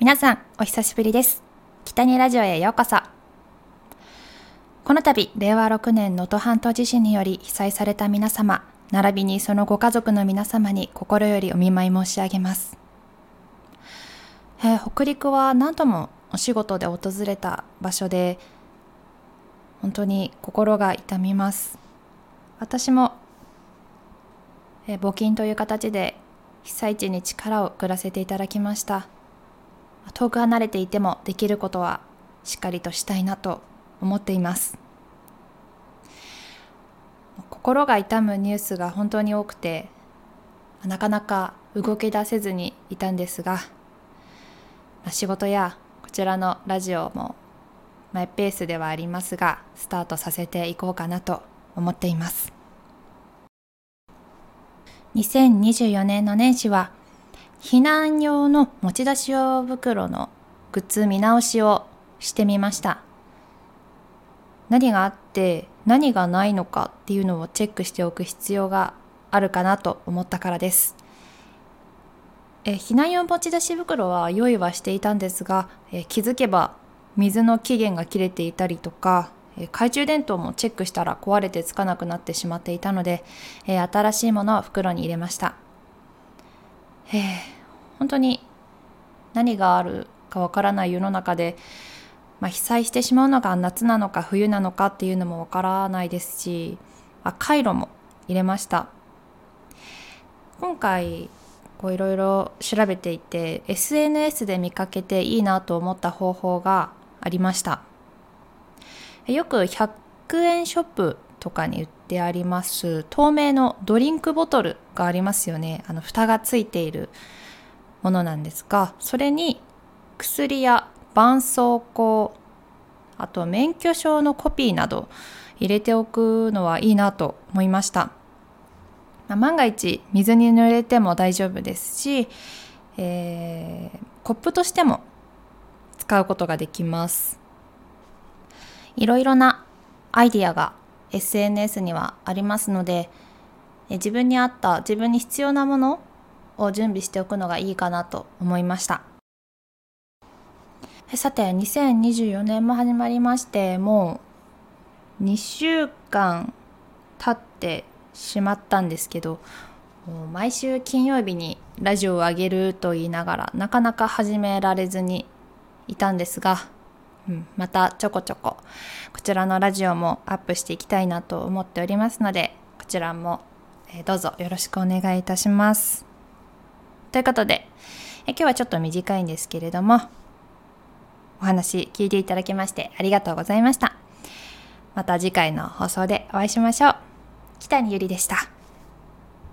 皆さん、お久しぶりです。北にラジオへようこそ。この度、令和6年能登半島地震により被災された皆様、並びにそのご家族の皆様に心よりお見舞い申し上げます。えー北陸は何度もお仕事で訪れた場所で、本当に心が痛みます。私も、えー募金という形で被災地に力を送らせていただきました。遠く離れていてもできることはしっかりとしたいなと思っています。心が痛むニュースが本当に多くてなかなか動き出せずにいたんですが仕事やこちらのラジオもマイペースではありますがスタートさせていこうかなと思っています。2024年の年始は避難用の持ち出し用袋のグッズ見直しをしてみました。何があって何がないのかっていうのをチェックしておく必要があるかなと思ったからです。え避難用持ち出し袋は用意はしていたんですがえ気づけば水の期限が切れていたりとか懐中電灯もチェックしたら壊れてつかなくなってしまっていたので新しいものを袋に入れました。えー本当に何があるかわからない世の中で、まあ、被災してしまうのが夏なのか冬なのかっていうのもわからないですしあカイロも入れました。今回こういろいろ調べていて SNS で見かけていいなと思った方法がありました。よく100円ショップとかに売ってあります透明のドリンクボトルがありますよね。あの蓋がついているものなんですがそれに薬や絆創膏あと免許証のコピーなど入れておくのはいいなと思いました。まあ万が一水に濡れても大丈夫ですし、えーコップとしても使うことができます。いろいろなアイディアが SNS にはありますのでえ自分に合った自分に必要なものを準備しておくのがいいかなと思いました。さて2024年も始まりましてもう2週間経ってしまったんですけど毎週金曜日にラジオを上げると言いながらなかなか始められずにいたんですが、またちょこちょここちらのラジオもアップしていきたいなと思っておりますのでこちらもえどうぞよろしくお願いいたします。ということで、え今日はちょっと短いんですけれども、お話聞いていただきましてありがとうございました。また次回の放送でお会いしましょう。北にゆりでした。